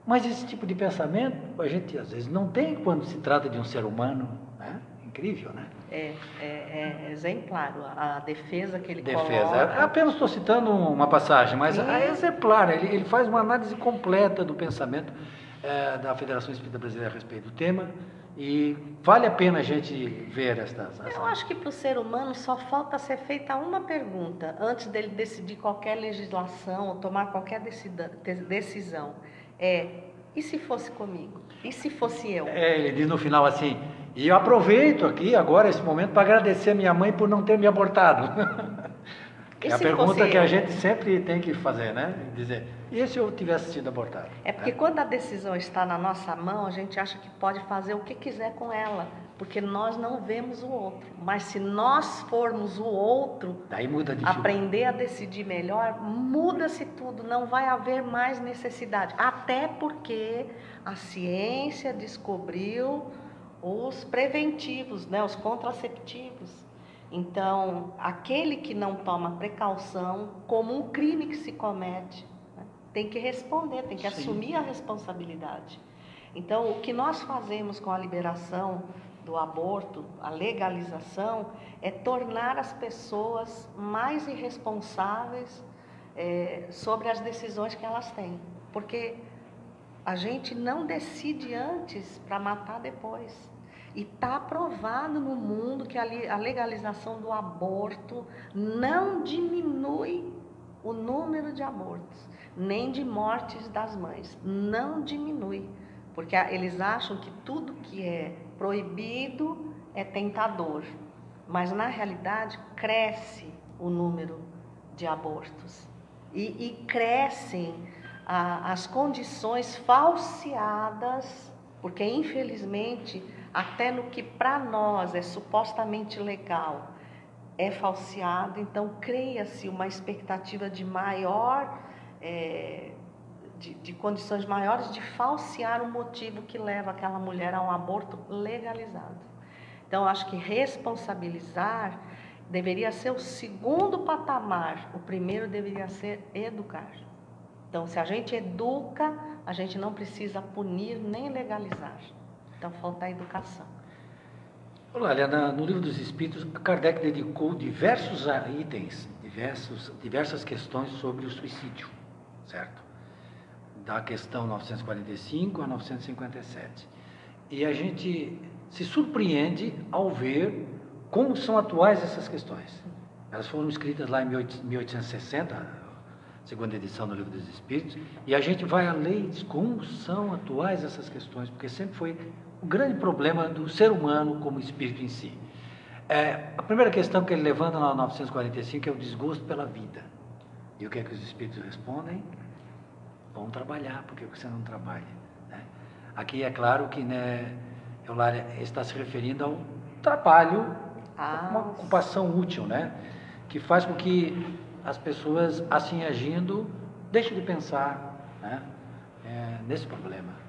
Mas esse tipo de pensamento a gente às vezes não tem quando se trata de um ser humano. Né? Incrível, né? É, é, é exemplar a, defesa que ele Defesa. coloca. Apenas estou citando uma passagem, mas é exemplar. Ele, ele faz uma análise completa do pensamento eh, da Federação Espírita Brasileira a respeito do tema e vale a pena a gente ver estas. Eu acho que para o ser humano só falta ser feita uma pergunta antes dele decidir qualquer legislação ou tomar qualquer decisão. É, e se fosse comigo? E se fosse eu? É, ele diz no final assim, e eu aproveito aqui agora esse momento para agradecer a minha mãe por não ter me abortado. É a pergunta que a gente sempre tem que fazer, né? Dizer, e se eu tivesse sido abortado? É porque quando a decisão está na nossa mão, a gente acha que pode fazer o que quiser com ela, porque nós não vemos o outro. Mas se nós formos o outro, Daí muda de aprender a decidir melhor, muda-se tudo, não vai haver mais necessidade. Até porque a ciência descobriu os preventivos, né, os contraceptivos. Então, aquele que não toma precaução, como um crime que se comete, né, tem que responder, tem que Sim. assumir a responsabilidade. Então, o que nós fazemos com a liberação do aborto, a legalização, é tornar as pessoas mais irresponsáveis eh, sobre as decisões que elas têm. Porque a gente não decide antes para matar depois. E está provado no mundo que a li- a legalização do aborto não diminui o número de abortos, nem de mortes das mães. Não diminui. Porque eles acham que tudo que é proibido é tentador. Mas na realidade cresce o número de abortos. E, e crescem a- as condições falseadas, porque infelizmente, até no que para nós é supostamente legal, é falseado, então cria-se uma expectativa de maior, eh, de, de condições maiores de falsear o motivo que leva aquela mulher a um aborto legalizado. Então, acho que responsabilizar deveria ser o segundo patamar, o primeiro deveria ser educar. Então, se a gente educa, a gente não precisa punir nem legalizar. Então, falta a educação. Olha, no livro dos Espíritos, Kardec dedicou diversos a- itens, diversos, diversas questões sobre o suicídio, certo? Da questão 945 a 957. E a gente se surpreende ao ver como são atuais essas questões. Elas foram escritas lá em 18- 1860, segunda edição do Livro dos Espíritos, e a gente vai além e diz como são atuais essas questões, porque sempre foi o grande problema do ser humano como espírito em si. É, a primeira questão que ele levanta na 945 é o desgosto pela vida. E o que é que os espíritos respondem? Vão trabalhar, por que você não trabalha? né? Aqui é claro que né, Eulália está se referindo ao trabalho, Ah, uma ocupação útil, né? que faz com que as pessoas, assim agindo, deixem de pensar né? é, nesse problema.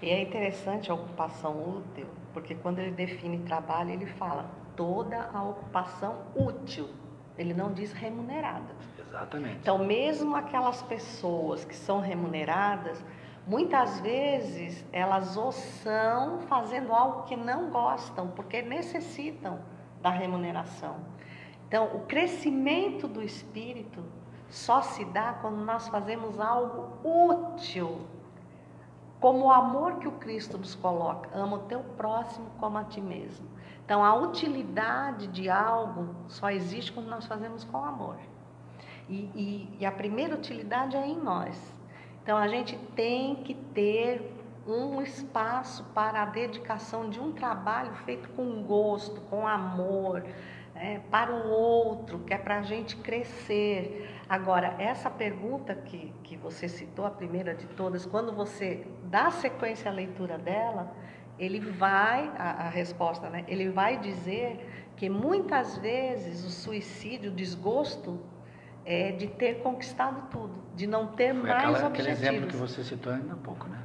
E é interessante a ocupação útil, porque quando ele define trabalho, ele fala toda a ocupação útil. Ele não diz remunerada. Exatamente. Então, mesmo aquelas pessoas que são remuneradas, muitas vezes elas ou são fazendo algo que não gostam, porque necessitam da remuneração. Então, o crescimento do espírito só se dá quando nós fazemos algo útil. Como o amor que o Cristo nos coloca, ama o teu próximo como a ti mesmo. Então, a utilidade de algo só existe quando nós fazemos com amor. E, e, e a primeira utilidade é em nós. Então, a gente tem que ter um espaço para a dedicação de um trabalho feito com gosto, com amor, é, para o outro, que é para a gente crescer. Agora, essa pergunta que, que você citou, a primeira de todas, quando você dá sequência à leitura dela, ele vai, a, a resposta, né? Ele vai dizer que muitas vezes o suicídio, o desgosto, é de ter conquistado tudo, de não ter Foi mais aquela, objetivos. Aquele exemplo que você citou ainda há pouco, né?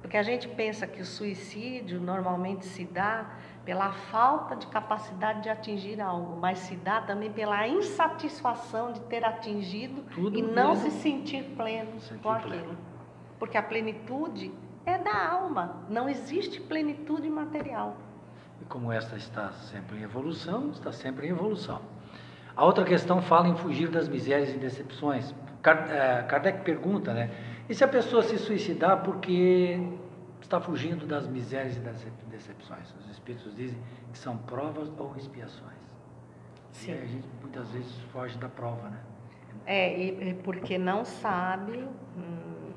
Porque a gente pensa que o suicídio normalmente se dá pela falta de capacidade de atingir algo, mas se dá também pela insatisfação de ter atingido Tudo e não se sentir pleno Sentir com pleno. aquilo. Porque a plenitude é da alma, não existe plenitude material. E como esta está sempre em evolução, está sempre em evolução. A outra questão fala em fugir das misérias e decepções. Eh, Kardec pergunta, né? E se a pessoa se suicidar porque está fugindo das misérias e das decepções? Os espíritos dizem que são provas ou expiações. Sim. E a gente muitas vezes foge da prova, né? É, e, porque não sabe hum,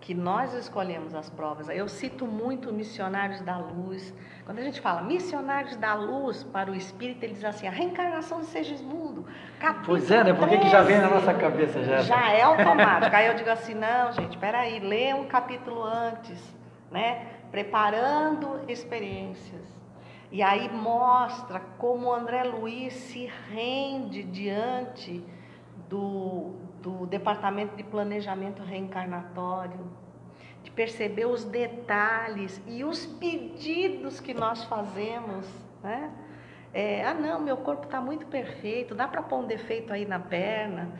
que nós escolhemos as provas. Eu cito muito missionários da luz. Quando a gente fala missionários da luz para o espírito, ele diz assim: a reencarnação de Segismundo. capítulo Pois é, né? Por que que já vem na 13. nossa cabeça já? Já é automático. Aí eu digo assim: não, gente, peraí, lê um capítulo antes, né? Preparando experiências. E aí mostra como André Luiz se rende diante do, do Departamento de Planejamento Reencarnatório, de perceber os detalhes e os pedidos que nós fazemos, né? É, ah, não, meu corpo está muito perfeito, dá para pôr um defeito aí na perna,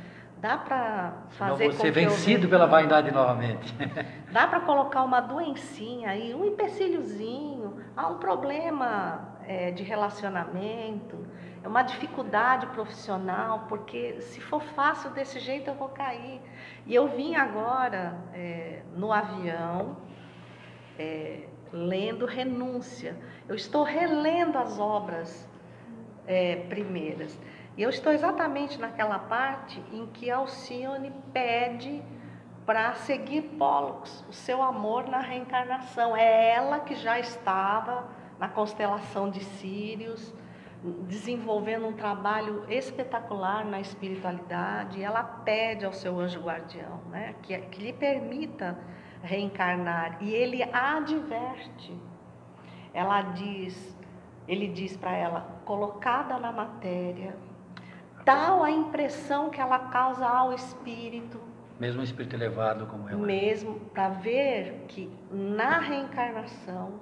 dá para fazer é que eu vencido veja- pela vaidade novamente. Dá para colocar uma doencinha aí, um empecilhozinho, há um problema é, de relacionamento, é uma dificuldade profissional, porque se for fácil desse jeito eu vou cair. E eu vim agora é, no avião é, lendo Renúncia. Eu estou relendo as obras é, primeiras. E eu estou exatamente naquela parte em que Alcione pede para seguir Pollux, o seu amor na reencarnação. É ela que já estava na constelação de Sírios, desenvolvendo um trabalho espetacular na espiritualidade. Ela pede ao seu anjo guardião né, que, que lhe permita reencarnar. E ele adverte. Ela diz, ele diz para ela, colocada na matéria, tal a impressão que ela causa ao espírito, Mesmo um espírito elevado como ela. mesmo para ver que na reencarnação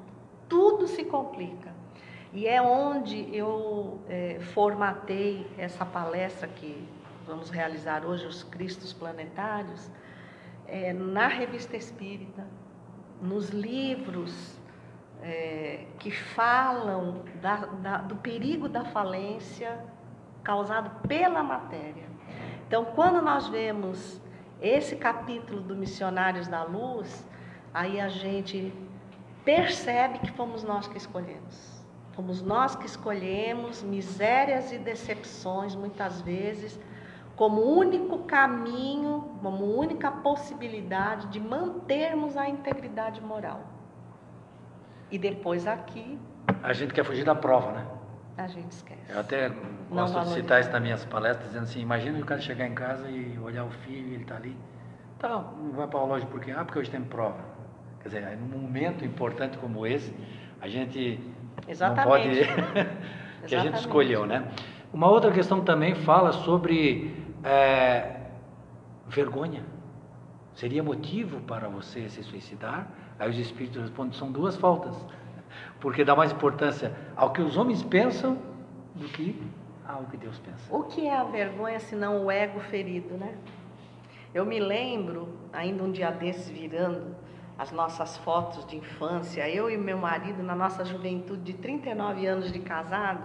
tudo se complica. E é onde eu eh, formatei essa palestra que vamos realizar hoje, os Cristos Planetários, eh, na revista Espírita, nos livros eh, que falam da- da- do perigo da falência causado pela matéria. Então, quando nós vemos esse capítulo do Missionários da Luz, aí a gente percebe que fomos nós que escolhemos. Fomos nós que escolhemos misérias e decepções, muitas vezes, como único caminho, como única possibilidade de mantermos a integridade moral. E depois aqui A gente quer fugir da prova, né? A gente esquece. Eu até gosto de citar isso nas minhas palestras, dizendo assim, imagina o cara chegar em casa e olhar o filho, ele está ali. Tá, não vai para a loja por quê? Ah, porque hoje tem prova. Quer dizer, num momento importante como esse, a gente Exatamente. não pode... que a gente escolheu, né? Uma outra questão também fala sobre é, vergonha. Seria motivo para você se suicidar? Aí os espíritos respondem, são duas faltas. Porque dá mais importância ao que os homens pensam do que ao que Deus pensa. O que é a vergonha se não o ego ferido, né? Eu me lembro, ainda um dia desses, virando as nossas fotos de infância, eu e meu marido, na nossa juventude de 39 anos de casado.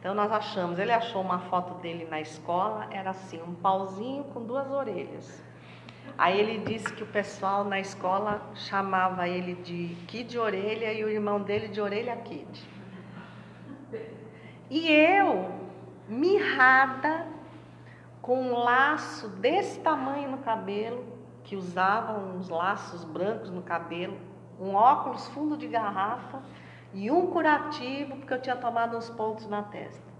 Então nós achamos, ele achou uma foto dele na escola, era assim, um pauzinho com duas orelhas. Aí ele disse que o pessoal na escola chamava ele de Kid Orelha e o irmão dele de Orelha Kid. E eu, mirrada, com um laço desse tamanho no cabelo, que usava uns laços brancos no cabelo, um óculos fundo de garrafa e um curativo, porque eu tinha tomado uns pontos na testa.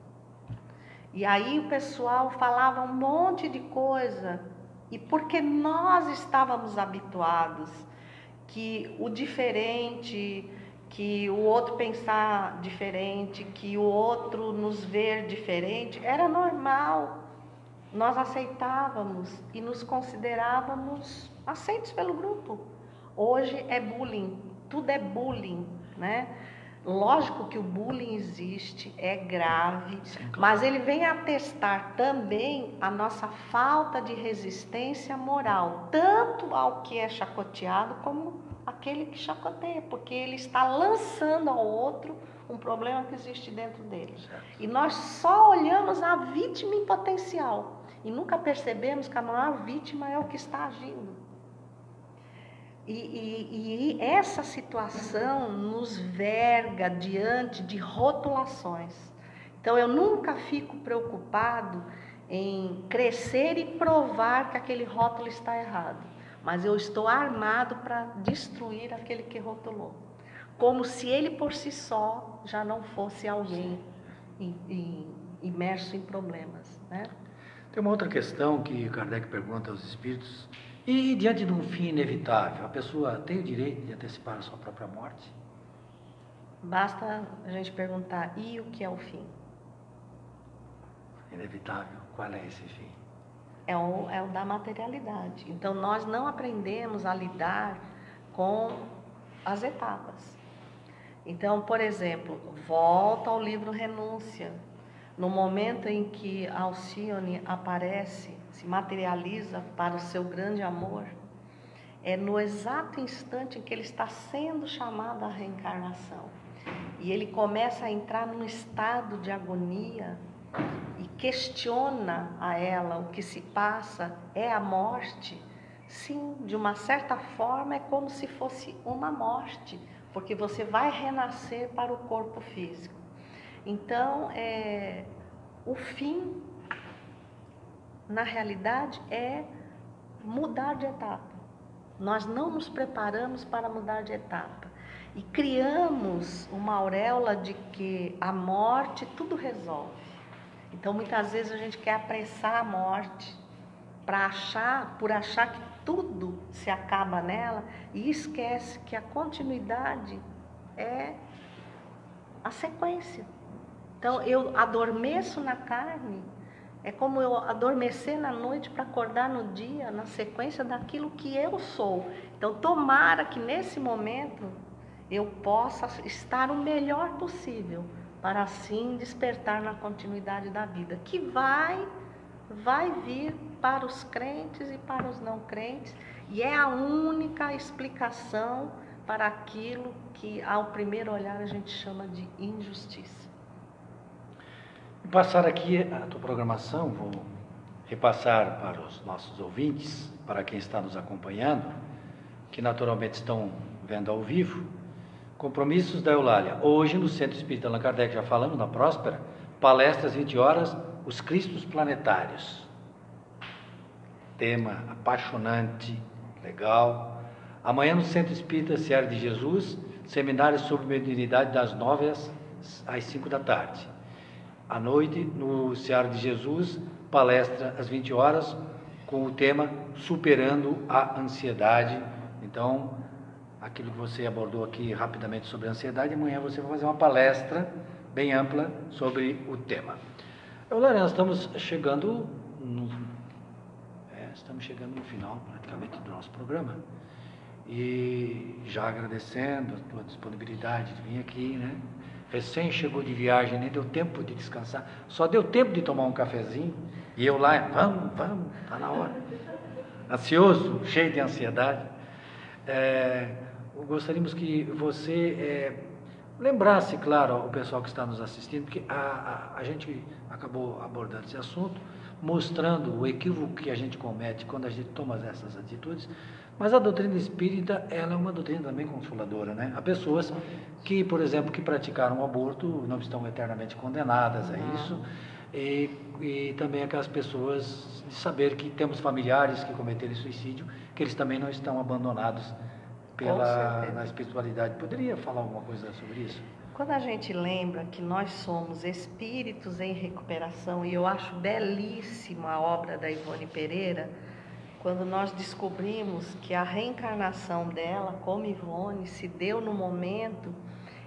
E aí o pessoal falava um monte de coisa, e porque nós estávamos habituados que o diferente, que o outro pensar diferente, que o outro nos ver diferente, era normal nós aceitávamos e nos considerávamos aceitos pelo grupo. Hoje é bullying, tudo é bullying, né? Lógico que o bullying existe, é grave, Sim, claro. mas ele vem atestar também a nossa falta de resistência moral, tanto ao que é chacoteado como aquele que chacoteia, porque ele está lançando ao outro um problema que existe dentro dele. Certo. E nós só olhamos a vítima em potencial e nunca percebemos que a maior vítima é o que está agindo. E, e, e essa situação nos verga diante de rotulações. Então eu nunca fico preocupado em crescer e provar que aquele rótulo está errado, mas eu estou armado para destruir aquele que rotulou, como se ele por si só já não fosse alguém imerso em problemas, né? Tem uma outra questão que Kardec pergunta aos espíritos. E diante de um fim inevitável, a pessoa tem o direito de antecipar a sua própria morte? Basta a gente perguntar: e o que é o fim? Inevitável. Qual é esse fim? É o, é o da materialidade. Então, nós não aprendemos a lidar com as etapas. Então, por exemplo, volta ao livro Renúncia. No momento em que Alcione aparece, se materializa para o seu grande amor, é no exato instante em que ele está sendo chamado à reencarnação. E ele começa a entrar num estado de agonia e questiona a ela o que se passa é a morte. Sim, de uma certa forma é como se fosse uma morte, porque você vai renascer para o corpo físico. Então, é, o fim, na realidade, é mudar de etapa. Nós não nos preparamos para mudar de etapa. E criamos uma auréola de que a morte tudo resolve. Então, muitas vezes a gente quer apressar a morte para achar, por achar que tudo se acaba nela e esquece que a continuidade é a sequência. Então eu adormeço na carne, é como eu adormecer na noite para acordar no dia, na sequência daquilo que eu sou. Então tomara que nesse momento eu possa estar o melhor possível para assim despertar na continuidade da vida, que vai vai vir para os crentes e para os não crentes, e é a única explicação para aquilo que ao primeiro olhar a gente chama de injustiça passar aqui a tua programação, vou repassar para os nossos ouvintes, para quem está nos acompanhando, que naturalmente estão vendo ao vivo. Compromissos da Eulália. Hoje, no Centro Espírita Allan Kardec, já falamos, na Próspera, palestras 20 horas, os Cristos Planetários. Tema apaixonante, legal. Amanhã, no Centro Espírita Seara de Jesus, seminário sobre mediunidade das 9 às 5 da tarde à noite, no Seara de Jesus, palestra às 20 horas, com o tema Superando a Ansiedade. Então, aquilo que você abordou aqui rapidamente sobre a ansiedade, amanhã você vai fazer uma palestra bem ampla sobre o tema. Olá, nós estamos chegando no, é, estamos chegando no final praticamente do nosso programa. E já agradecendo a tua disponibilidade de vir aqui, né? Recém chegou de viagem, nem deu tempo de descansar, só deu tempo de tomar um cafezinho, e eu lá, vamos, vamos, está na hora. Ansioso, cheio de ansiedade. É, gostaríamos que você é, lembrasse, claro, o pessoal que está nos assistindo, porque a, a, a gente acabou abordando esse assunto, mostrando o equívoco que a gente comete quando a gente toma essas atitudes, mas a doutrina espírita, ela é uma doutrina também consoladora, né? Há pessoas que, por exemplo, que praticaram o aborto não estão eternamente condenadas a isso, e, e também aquelas pessoas de saber que temos familiares que cometeram suicídio, que eles também não estão abandonados pela na espiritualidade. Poderia falar alguma coisa sobre isso? Quando a gente lembra que nós somos espíritos em recuperação, e eu acho belíssima a obra da Ivone Pereira, quando nós descobrimos que a reencarnação dela, como Ivone, se deu no momento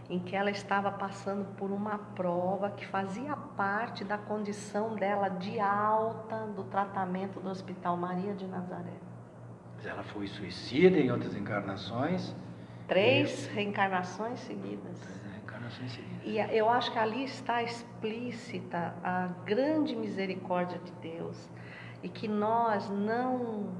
em que ela estava passando por uma prova que fazia parte da condição dela de alta do tratamento do Hospital Maria de Nazaré. Ela foi suicida em outras encarnações. Três e... reencarnações seguidas. Três reencarnações seguidas. E eu acho que ali está explícita a grande misericórdia de Deus e que nós não,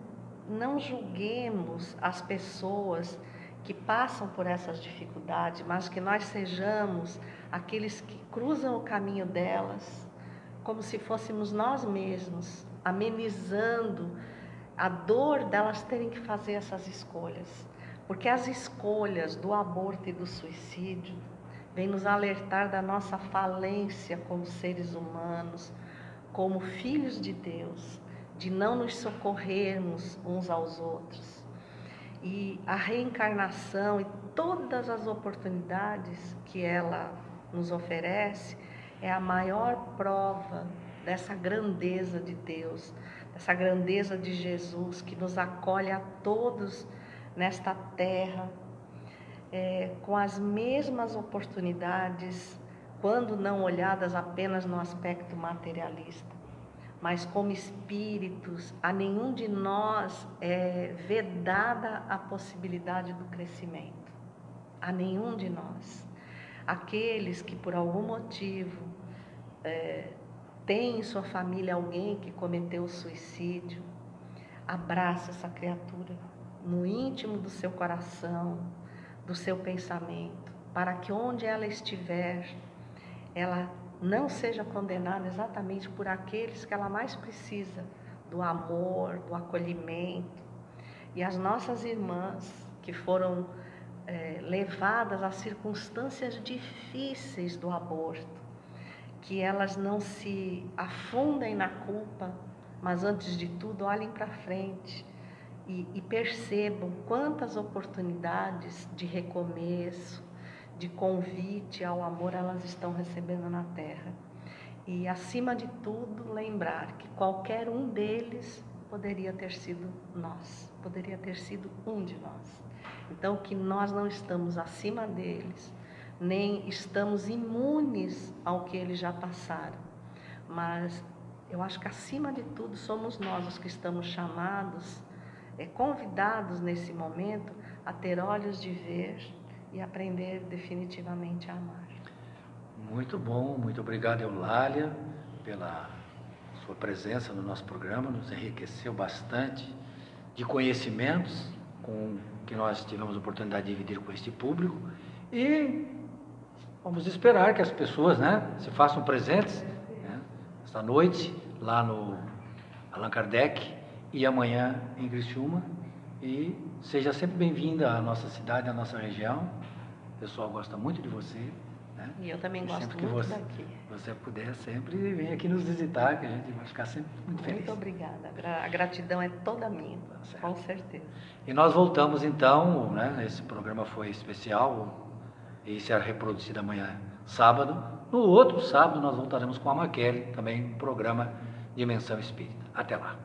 não julguemos as pessoas que passam por essas dificuldades, mas que nós sejamos aqueles que cruzam o caminho delas como se fôssemos nós mesmos, amenizando a dor delas terem que fazer essas escolhas. Porque as escolhas do aborto e do suicídio vêm nos alertar da nossa falência como seres humanos, como filhos de Deus, de não nos socorrermos uns aos outros. E a reencarnação e todas as oportunidades que ela nos oferece é a maior prova dessa grandeza de Deus, dessa grandeza de Jesus que nos acolhe a todos nesta terra é, com as mesmas oportunidades, quando não olhadas apenas no aspecto materialista mas como espíritos, a nenhum de nós é vedada a possibilidade do crescimento. A nenhum de nós. Aqueles que por algum motivo é, têm em sua família alguém que cometeu suicídio, abraça essa criatura no íntimo do seu coração, do seu pensamento, para que onde ela estiver, ela não seja condenada exatamente por aqueles que ela mais precisa do amor, do acolhimento. E as nossas irmãs que foram é, levadas a circunstâncias difíceis do aborto, que elas não se afundem na culpa, mas antes de tudo olhem para frente e, e percebam quantas oportunidades de recomeço, de convite ao amor elas estão recebendo na terra. E, acima de tudo, lembrar que qualquer um deles poderia ter sido nós, poderia ter sido um de nós. Então, que nós não estamos acima deles, nem estamos imunes ao que eles já passaram, mas eu acho que acima de tudo somos nós os que estamos chamados, é, convidados nesse momento a ter olhos de ver e aprender definitivamente a amar. Muito bom, muito obrigado, Eulália, pela sua presença no nosso programa, nos enriqueceu bastante de conhecimentos com que nós tivemos a oportunidade de dividir com este público. E vamos esperar que as pessoas né, se façam presentes né, esta noite lá no Allan Kardec e amanhã em Criciúma e seja sempre bem-vinda à nossa cidade, à nossa região. O pessoal gosta muito de você. Né? E eu também e gosto muito você, daqui. você puder sempre vir aqui nos visitar, que a gente vai ficar sempre muito feliz. Muito obrigada. A gratidão é toda minha, tá com certeza. E nós voltamos então, né? Esse programa foi especial e será reproduzido amanhã, sábado. No outro sábado nós voltaremos com a Maquele, também um programa Dimensão Espírita. Até lá.